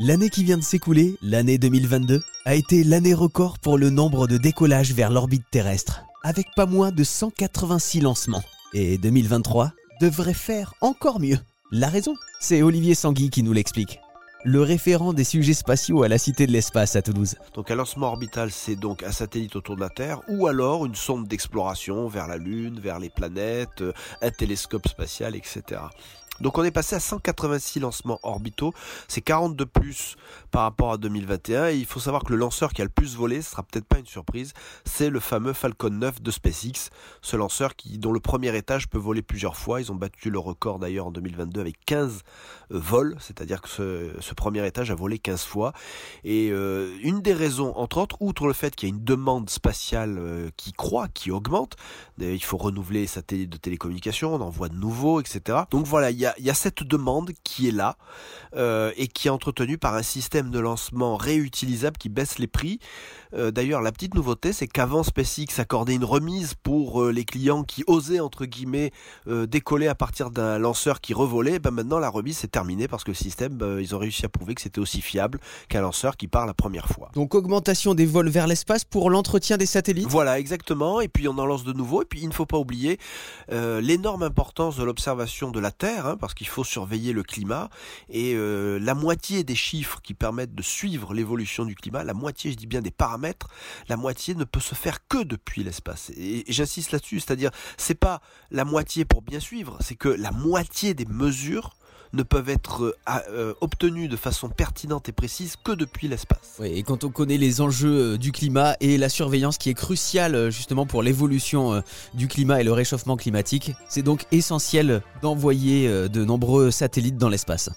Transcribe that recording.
L'année qui vient de s'écouler, l'année 2022, a été l'année record pour le nombre de décollages vers l'orbite terrestre, avec pas moins de 186 lancements. Et 2023 devrait faire encore mieux. La raison C'est Olivier Sanguy qui nous l'explique. Le référent des sujets spatiaux à la Cité de l'Espace à Toulouse. Donc un lancement orbital, c'est donc un satellite autour de la Terre, ou alors une sonde d'exploration vers la Lune, vers les planètes, euh, un télescope spatial, etc. Donc on est passé à 186 lancements orbitaux, c'est 40 de plus par rapport à 2021 et il faut savoir que le lanceur qui a le plus volé, ce sera peut-être pas une surprise, c'est le fameux Falcon 9 de SpaceX, ce lanceur qui dont le premier étage peut voler plusieurs fois, ils ont battu le record d'ailleurs en 2022 avec 15 euh, vols, c'est-à-dire que ce, premier étage a volé 15 fois. Et euh, une des raisons entre autres, outre le fait qu'il y a une demande spatiale euh, qui croît, qui augmente, il faut renouveler les satellites de télécommunication, on en voit de nouveaux, etc. Donc voilà, il y a il y a cette demande qui est là euh, et qui est entretenue par un système de lancement réutilisable qui baisse les prix. Euh, d'ailleurs, la petite nouveauté, c'est qu'avant SpaceX accordait une remise pour euh, les clients qui osaient entre guillemets décoller à partir d'un lanceur qui revolait. Ben maintenant, la remise c'est terminée parce que le système, ben, ils ont réussi à prouver que c'était aussi fiable qu'un lanceur qui part la première fois. Donc augmentation des vols vers l'espace pour l'entretien des satellites? Voilà, exactement. Et puis on en lance de nouveaux. Et puis il ne faut pas oublier l'énorme importance de l'observation de la Terre. Hein, parce qu'il faut surveiller le climat et euh, la moitié des chiffres qui permettent de suivre l'évolution du climat, la moitié, je dis bien des paramètres, la moitié ne peut se faire que depuis l'espace. Et, j'insiste là-dessus, c'est-à-dire c'est pas la moitié pour bien suivre, c'est que la moitié des mesures ne peuvent être euh, euh, obtenus de façon pertinente et précise que depuis l'espace. Et quand on connaît les enjeux euh, du climat et la surveillance qui est cruciale justement pour l'évolution du climat et le réchauffement climatique, c'est donc essentiel d'envoyer de nombreux satellites dans l'espace.